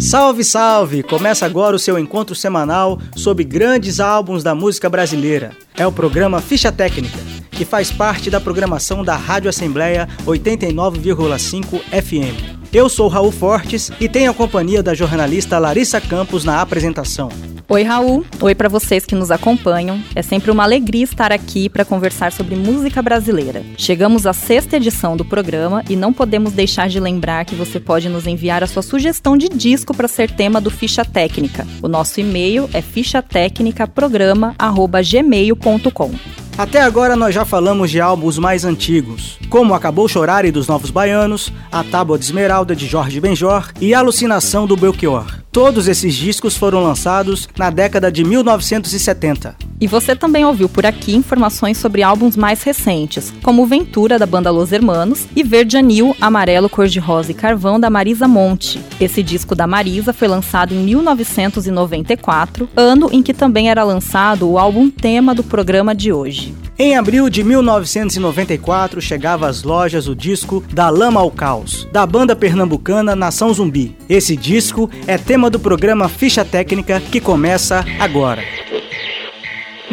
Salve, salve! Começa agora o seu encontro semanal sobre grandes álbuns da música brasileira. É o programa Ficha Técnica, que faz parte da programação da Rádio Assembleia 89,5 FM. Eu sou Raul Fortes e tenho a companhia da jornalista Larissa Campos na apresentação. Oi, Raul. Oi para vocês que nos acompanham. É sempre uma alegria estar aqui para conversar sobre música brasileira. Chegamos à sexta edição do programa e não podemos deixar de lembrar que você pode nos enviar a sua sugestão de disco para ser tema do Ficha Técnica. O nosso e-mail é fichatecnicaprograma@gmail.com. Até agora nós já falamos de álbuns mais antigos, como Acabou Chorar e dos Novos Baianos, A Tábua de Esmeralda de Jorge Benjor e Alucinação do Belchior. Todos esses discos foram lançados na década de 1970. E você também ouviu por aqui informações sobre álbuns mais recentes, como Ventura, da banda Los Hermanos, e Verde Anil, Amarelo, Cor-de-Rosa e Carvão, da Marisa Monte. Esse disco da Marisa foi lançado em 1994, ano em que também era lançado o álbum tema do programa de hoje. Em abril de 1994, chegava às lojas o disco Da Lama ao Caos, da banda pernambucana Nação Zumbi. Esse disco é tema do programa Ficha Técnica que começa agora.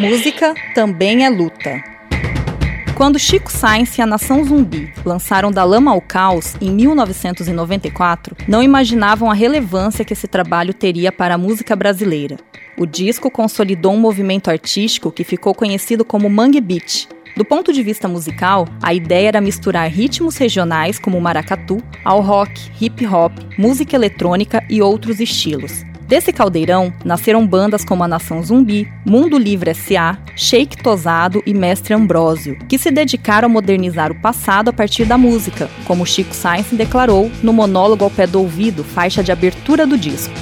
Música também é luta. Quando Chico Sainz e a Nação Zumbi lançaram Da Lama ao Caos em 1994, não imaginavam a relevância que esse trabalho teria para a música brasileira. O disco consolidou um movimento artístico que ficou conhecido como Mangue Beat. Do ponto de vista musical, a ideia era misturar ritmos regionais como o maracatu ao rock, hip hop, música eletrônica e outros estilos. Desse caldeirão nasceram bandas como a Nação Zumbi, Mundo Livre S.A., Sheik Tosado e Mestre Ambrósio, que se dedicaram a modernizar o passado a partir da música, como Chico Sainz declarou no monólogo ao pé do ouvido, faixa de abertura do disco.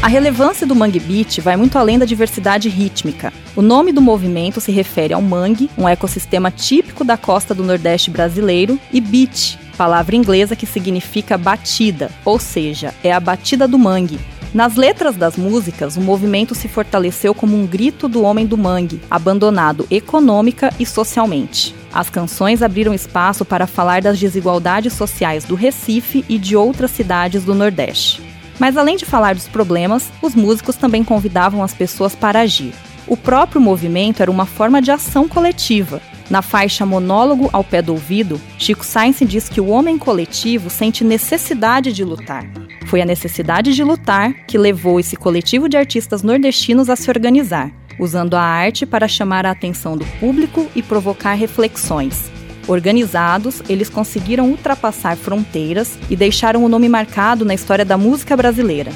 A relevância do mangue beat vai muito além da diversidade rítmica. O nome do movimento se refere ao mangue, um ecossistema típico da costa do Nordeste brasileiro, e beat, palavra inglesa que significa batida, ou seja, é a batida do mangue. Nas letras das músicas, o movimento se fortaleceu como um grito do homem do mangue, abandonado econômica e socialmente. As canções abriram espaço para falar das desigualdades sociais do Recife e de outras cidades do Nordeste. Mas além de falar dos problemas, os músicos também convidavam as pessoas para agir. O próprio movimento era uma forma de ação coletiva. Na faixa Monólogo ao Pé do Ouvido, Chico Sainz diz que o homem coletivo sente necessidade de lutar. Foi a necessidade de lutar que levou esse coletivo de artistas nordestinos a se organizar, usando a arte para chamar a atenção do público e provocar reflexões. Organizados, eles conseguiram ultrapassar fronteiras e deixaram o nome marcado na história da música brasileira.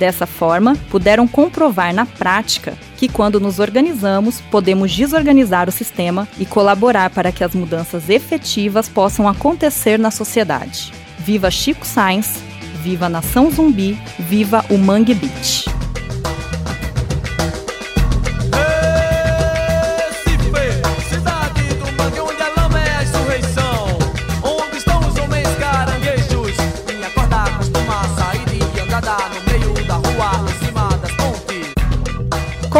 Dessa forma, puderam comprovar na prática que, quando nos organizamos, podemos desorganizar o sistema e colaborar para que as mudanças efetivas possam acontecer na sociedade. Viva Chico Sainz, viva Nação Zumbi, viva o Mangue Beach!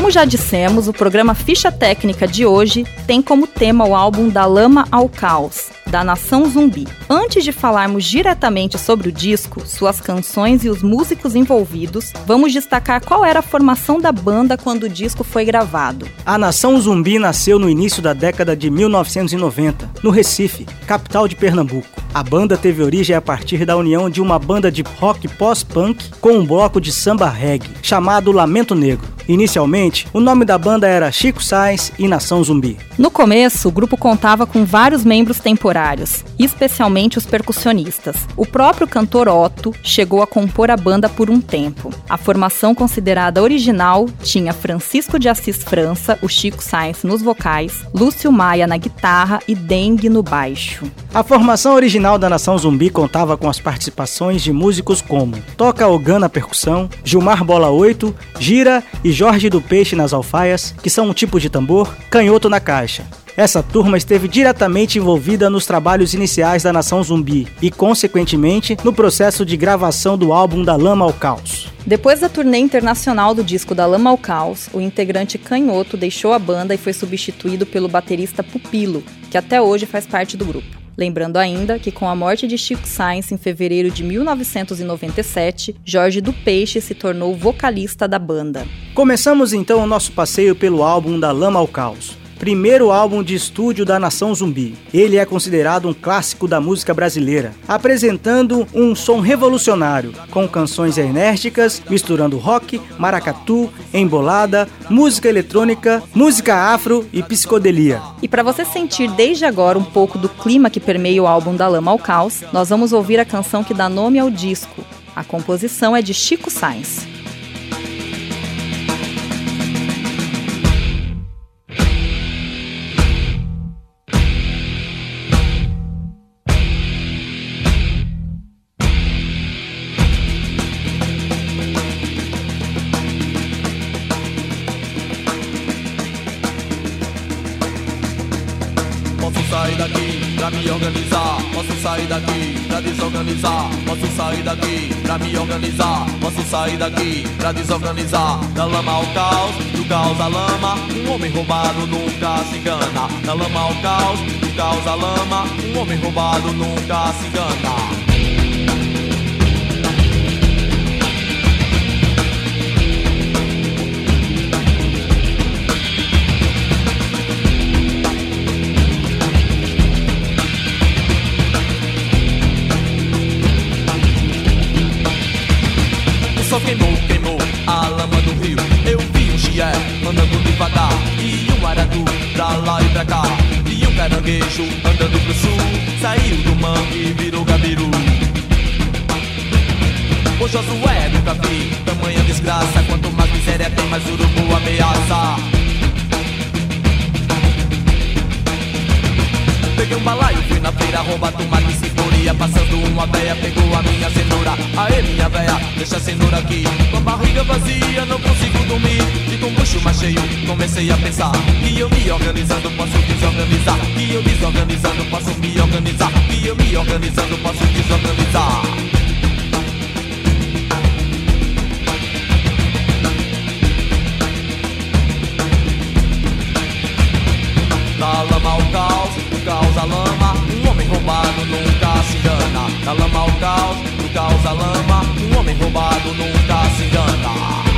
Como já dissemos, o programa Ficha Técnica de hoje tem como tema o álbum Da Lama ao Caos, da Nação Zumbi. Antes de falarmos diretamente sobre o disco, suas canções e os músicos envolvidos, vamos destacar qual era a formação da banda quando o disco foi gravado. A Nação Zumbi nasceu no início da década de 1990, no Recife, capital de Pernambuco. A banda teve origem a partir da união de uma banda de rock pós-punk com um bloco de samba reggae, chamado Lamento Negro. Inicialmente, o nome da banda era Chico Sainz e Nação Zumbi. No começo, o grupo contava com vários membros temporários, especialmente os percussionistas. O próprio cantor Otto chegou a compor a banda por um tempo. A formação considerada original tinha Francisco de Assis França, o Chico Sainz nos vocais, Lúcio Maia na guitarra e Dengue no baixo. A formação original da Nação Zumbi contava com as participações de músicos como Toca Ogan na percussão, Gilmar Bola 8, Gira e Jorge do Peixe nas alfaias, que são um tipo de tambor, canhoto na caixa. Essa turma esteve diretamente envolvida nos trabalhos iniciais da Nação Zumbi e, consequentemente, no processo de gravação do álbum Da Lama ao Caos. Depois da turnê internacional do disco Da Lama ao Caos, o integrante Canhoto deixou a banda e foi substituído pelo baterista Pupilo, que até hoje faz parte do grupo. Lembrando ainda que com a morte de Chico Sainz em fevereiro de 1997, Jorge do Peixe se tornou vocalista da banda. Começamos então o nosso passeio pelo álbum Da Lama ao Caos primeiro álbum de estúdio da Nação Zumbi. Ele é considerado um clássico da música brasileira, apresentando um som revolucionário, com canções enérgicas, misturando rock, maracatu, embolada, música eletrônica, música afro e psicodelia. E para você sentir desde agora um pouco do clima que permeia o álbum Da Lama ao Caos, nós vamos ouvir a canção que dá nome ao disco. A composição é de Chico Sainz. Desorganizar. Da lama ao caos, do caos à lama. Um homem roubado nunca se engana. Da lama ao caos, do caos à lama. Um homem roubado nunca se engana. sol queimou, um chié andando devagar e um aratu pra lá e pra cá. E um caranguejo andando pro sul, saiu do mangue e virou gabiru. O Josué nunca vi tamanha desgraça. Quanto mais miséria tem, mais urubu ameaça. Peguei um balaio, fui na feira roubar tomate e ceboria Passando uma véia, pegou a minha cenoura Aê minha véia, deixa a cenoura aqui Com a barriga vazia, não consigo dormir bucho mais cheio, comecei a pensar Que eu me organizando, posso desorganizar Que eu desorganizando, posso me organizar Que eu me organizando, posso desorganizar Da lama ao caos caos à lama, um homem roubado nunca se engana. Da lama ao caos, do caos à lama, um homem roubado nunca se engana.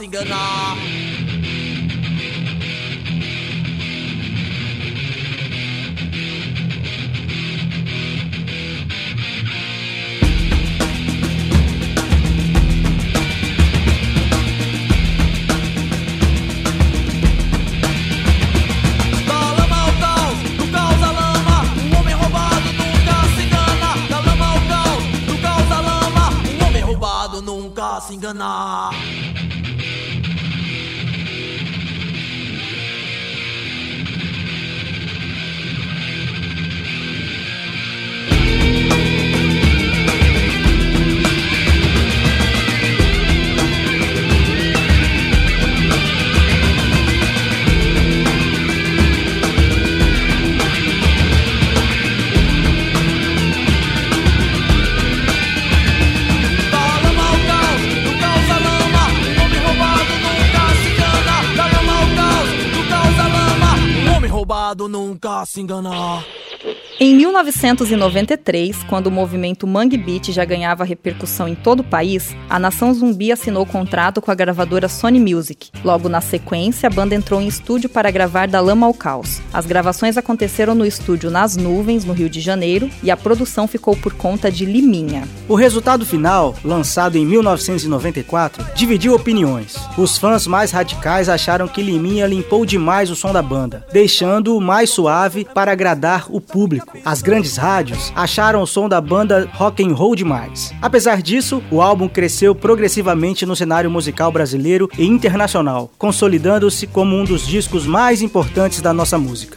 single. Em 1993, quando o movimento Mangue Beat já ganhava repercussão em todo o país, a Nação Zumbi assinou contrato com a gravadora Sony Music. Logo na sequência, a banda entrou em estúdio para gravar Da Lama ao Caos. As gravações aconteceram no estúdio Nas Nuvens, no Rio de Janeiro, e a produção ficou por conta de Liminha. O resultado final, lançado em 1994, dividiu opiniões. Os fãs mais radicais acharam que Liminha limpou demais o som da banda, deixando-o mais suave para agradar o público. As grandes rádios acharam o som da banda rock and roll demais. Apesar disso, o álbum cresceu progressivamente no cenário musical brasileiro e internacional, consolidando-se como um dos discos mais importantes da nossa música.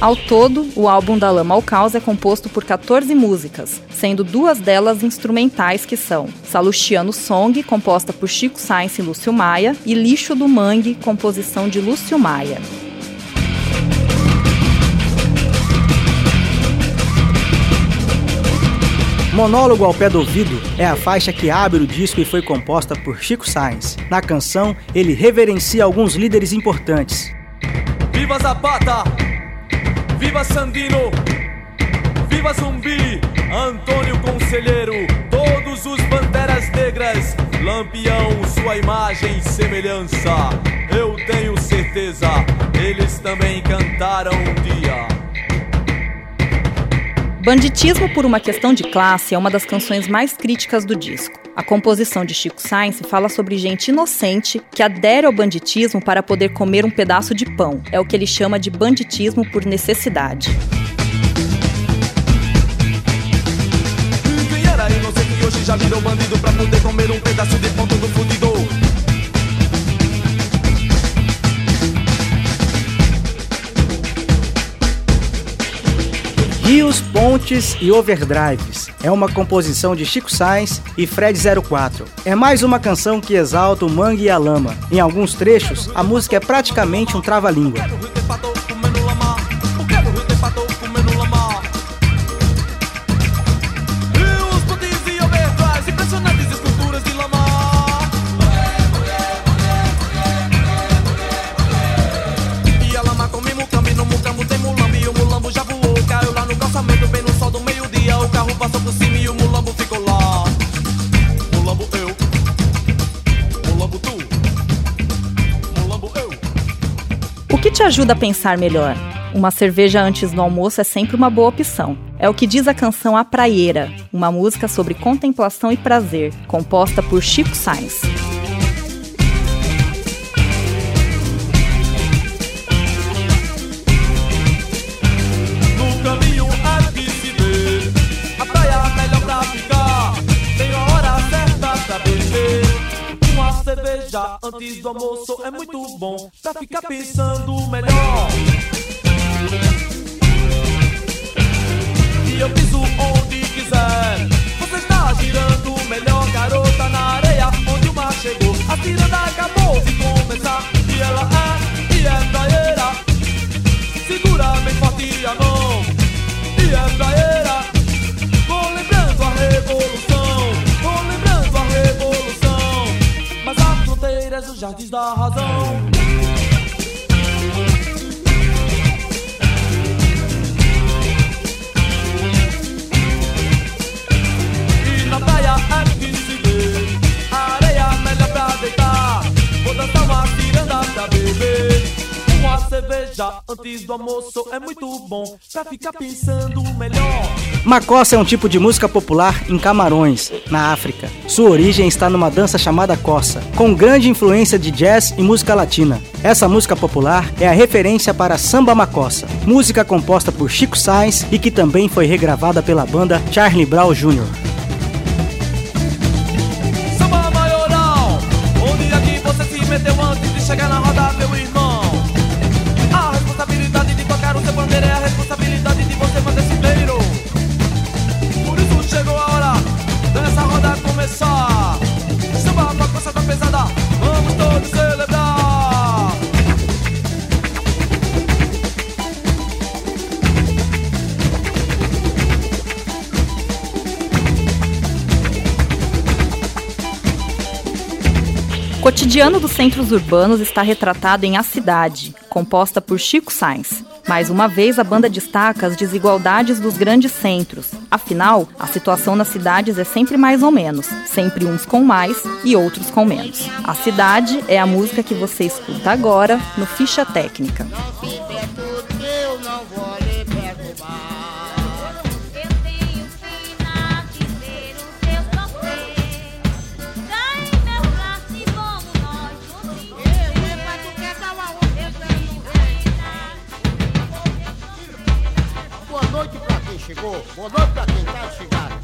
Ao todo, o álbum Da Lama ao Caos é composto por 14 músicas, sendo duas delas instrumentais que são Salustiano Song, composta por Chico Sainz e Lúcio Maia, e Lixo do Mangue, composição de Lúcio Maia. Monólogo ao pé do ouvido é a faixa que abre o disco e foi composta por Chico Sainz. Na canção, ele reverencia alguns líderes importantes. Viva Zapata! Viva Sandino! Viva Zumbi! Antônio Conselheiro! Todos os Banderas Negras! Lampião, sua imagem e semelhança! Eu tenho certeza, eles também cantaram um dia. Banditismo por uma questão de classe é uma das canções mais críticas do disco. A composição de Chico Sainz fala sobre gente inocente que adere ao banditismo para poder comer um pedaço de pão. É o que ele chama de banditismo por necessidade. Quem era inocente hoje já virou bandido poder comer um pedaço de pão. Rios, Pontes e Overdrives é uma composição de Chico Sainz e Fred 04. É mais uma canção que exalta o mangue e a lama. Em alguns trechos, a música é praticamente um trava-língua. Ajuda a pensar melhor? Uma cerveja antes do almoço é sempre uma boa opção. É o que diz a canção A Praieira, uma música sobre contemplação e prazer, composta por Chico Sainz. Cerveja antes do almoço é muito bom Pra ficar pensando melhor. E eu piso onde quiser. Você está girando melhor Garota na areia onde o mar chegou. A tirada acabou de começar E ela é, e é praieira Segura bem forte a mão E é praieira Vou lembrando a revolução os jardins da razão. E na praia é que se vê A areia melhor pra deitar. Vou dançar uma ciranda pra beber. Uma cerveja antes do almoço é muito bom Pra ficar pensando melhor Macossa é um tipo de música popular em Camarões, na África. Sua origem está numa dança chamada cossa, com grande influência de jazz e música latina. Essa música popular é a referência para Samba Macossa, música composta por Chico Sainz e que também foi regravada pela banda Charlie Brown Jr. cotidiano dos centros urbanos está retratado em A Cidade, composta por Chico Sainz. Mais uma vez, a banda destaca as desigualdades dos grandes centros. Afinal, a situação nas cidades é sempre mais ou menos, sempre uns com mais e outros com menos. A Cidade é a música que você escuta agora no Ficha Técnica. Chegou. Boa noite pra quem tá chegado.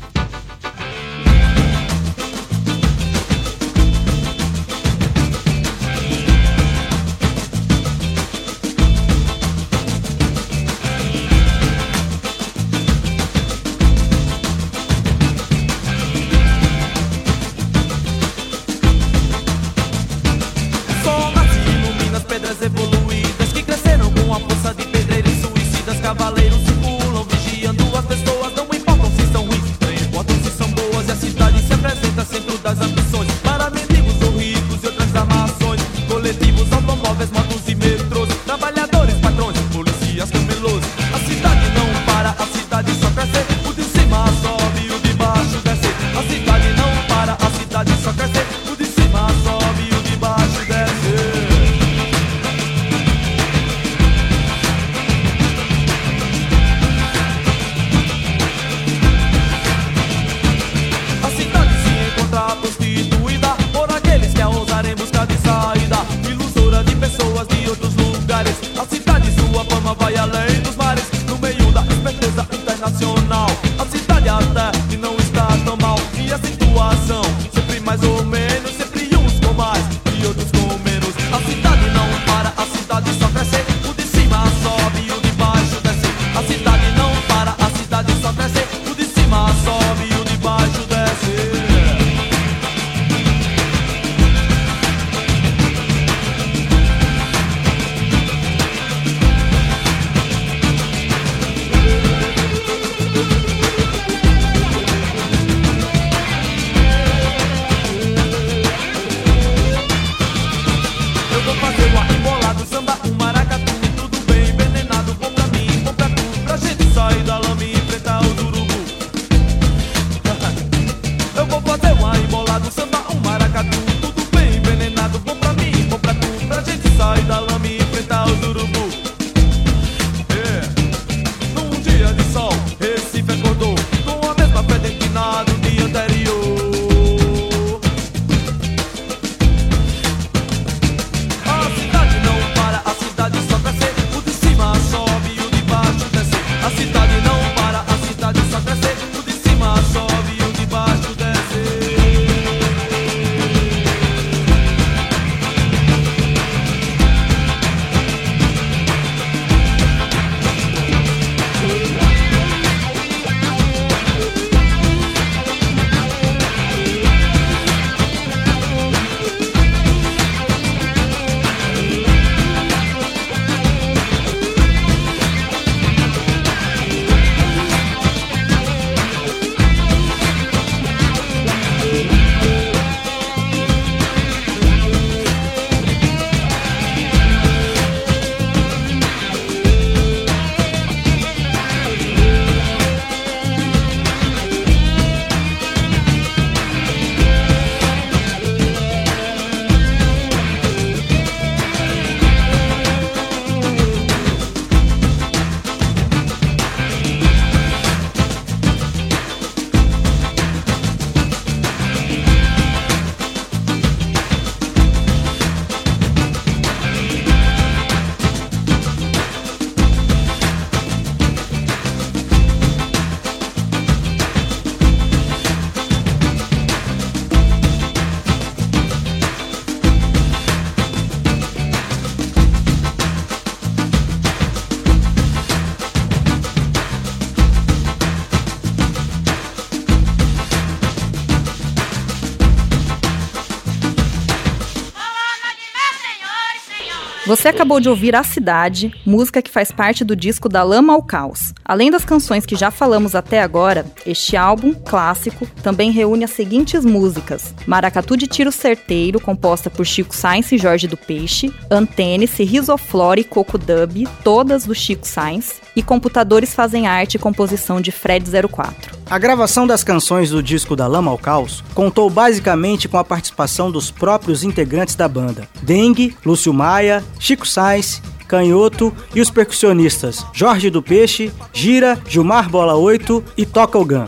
Você acabou de ouvir A Cidade, música que faz parte do disco Da Lama ao Caos. Além das canções que já falamos até agora, este álbum, clássico, também reúne as seguintes músicas: Maracatu de Tiro Certeiro, composta por Chico Sainz e Jorge do Peixe, Antênice, Risoflora e Coco Dub, todas do Chico Sainz, e Computadores Fazem Arte, composição de Fred 04. A gravação das canções do disco Da Lama ao Caos contou basicamente com a participação dos próprios integrantes da banda: Dengue, Lúcio Maia, Chico Sainz Canhoto e os percussionistas Jorge do Peixe, Gira, Gilmar Bola 8 e Toca o Gun.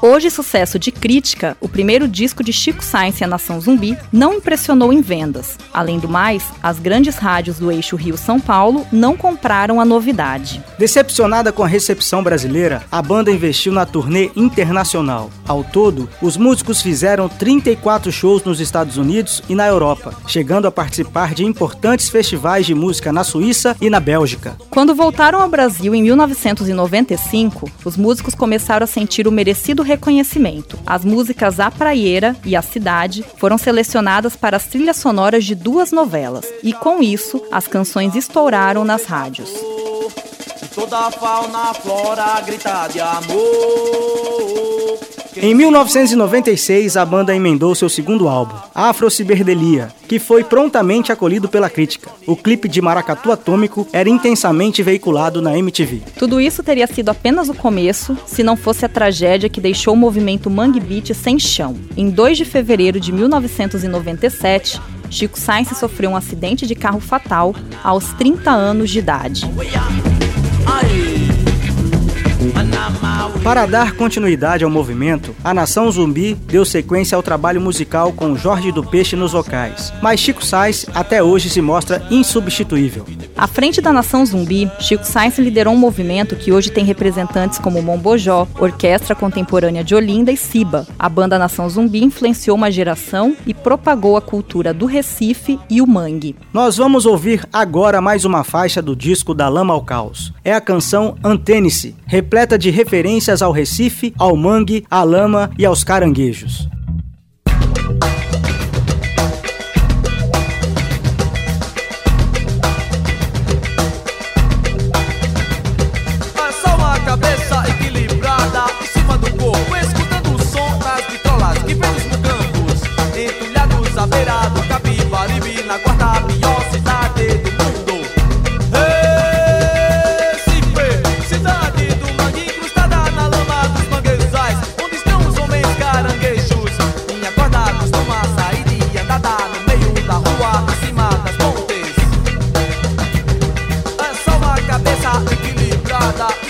Hoje sucesso de crítica, o primeiro disco de Chico Science e a Nação Zumbi não impressionou em vendas. Além do mais, as grandes rádios do eixo Rio-São Paulo não compraram a novidade. Decepcionada com a recepção brasileira, a banda investiu na turnê internacional. Ao todo, os músicos fizeram 34 shows nos Estados Unidos e na Europa, chegando a participar de importantes festivais de música na Suíça e na Bélgica. Quando voltaram ao Brasil em 1995, os músicos começaram a sentir o merecido reconhecimento. As músicas A Praieira e A Cidade foram selecionadas para as trilhas sonoras de duas novelas, e com isso, as canções estouraram nas rádios. Toda a fauna, flora grita de amor. Em 1996, a banda emendou seu segundo álbum, Afro Ciberdelia, que foi prontamente acolhido pela crítica. O clipe de Maracatu Atômico era intensamente veiculado na MTV. Tudo isso teria sido apenas o começo, se não fosse a tragédia que deixou o movimento Mangue Beat sem chão. Em 2 de fevereiro de 1997, Chico Sainz sofreu um acidente de carro fatal aos 30 anos de idade. Para dar continuidade ao movimento, a Nação Zumbi deu sequência ao trabalho musical com Jorge do Peixe nos vocais, mas Chico Sainz até hoje se mostra insubstituível. À frente da Nação Zumbi, Chico Sainz liderou um movimento que hoje tem representantes como Mombojó, Orquestra Contemporânea de Olinda e Siba. A banda Nação Zumbi influenciou uma geração e propagou a cultura do Recife e o mangue. Nós vamos ouvir agora mais uma faixa do disco Da Lama ao Caos. É a canção Antênice, repleta de referências ao Recife, ao mangue, à lama e aos caranguejos. father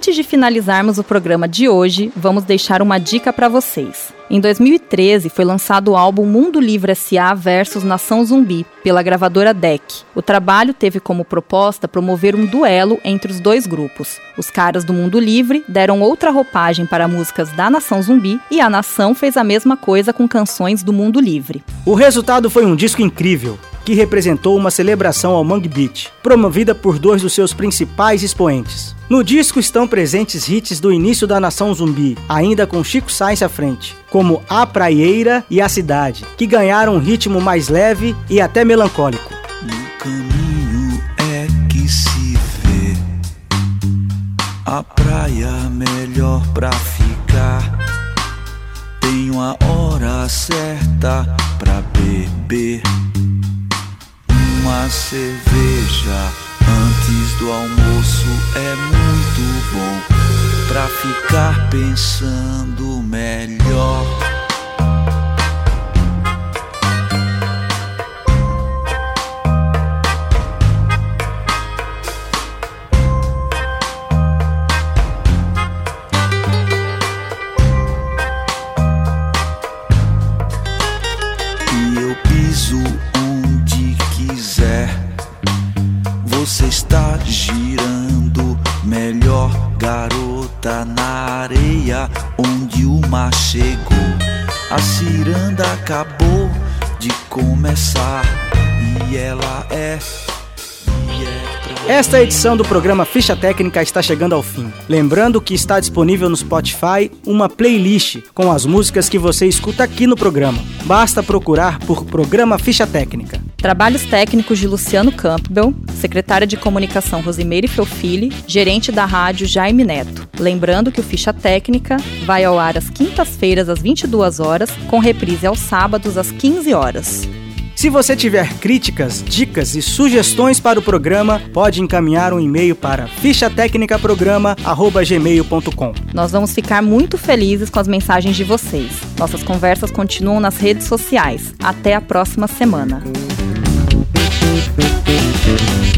Antes de finalizarmos o programa de hoje, vamos deixar uma dica para vocês. Em 2013 foi lançado o álbum Mundo Livre SA versus Nação Zumbi, pela gravadora DEC. O trabalho teve como proposta promover um duelo entre os dois grupos. Os caras do Mundo Livre deram outra roupagem para músicas da Nação Zumbi e a Nação fez a mesma coisa com canções do Mundo Livre. O resultado foi um disco incrível que representou uma celebração ao Mangue Beat, promovida por dois dos seus principais expoentes. No disco estão presentes hits do início da Nação Zumbi, ainda com Chico Sainz à frente, como A Praieira e A Cidade, que ganharam um ritmo mais leve e até melancólico. No caminho é que se vê a praia melhor pra ficar. Tenho a hora certa pra beber uma cerveja antes do almoço é muito bom pra ficar pensando melhor. De começar e ela é. é Esta edição do programa Ficha Técnica está chegando ao fim. Lembrando que está disponível no Spotify uma playlist com as músicas que você escuta aqui no programa. Basta procurar por Programa Ficha Técnica. Trabalhos técnicos de Luciano Campbell, secretária de comunicação Rosimeire Felfili, gerente da rádio Jaime Neto. Lembrando que o Ficha Técnica vai ao ar às quintas-feiras às 22 horas, com reprise aos sábados às 15 horas. Se você tiver críticas, dicas e sugestões para o programa, pode encaminhar um e-mail para fichatecnicaprograma@gmail.com. Nós vamos ficar muito felizes com as mensagens de vocês. Nossas conversas continuam nas redes sociais. Até a próxima semana. Thank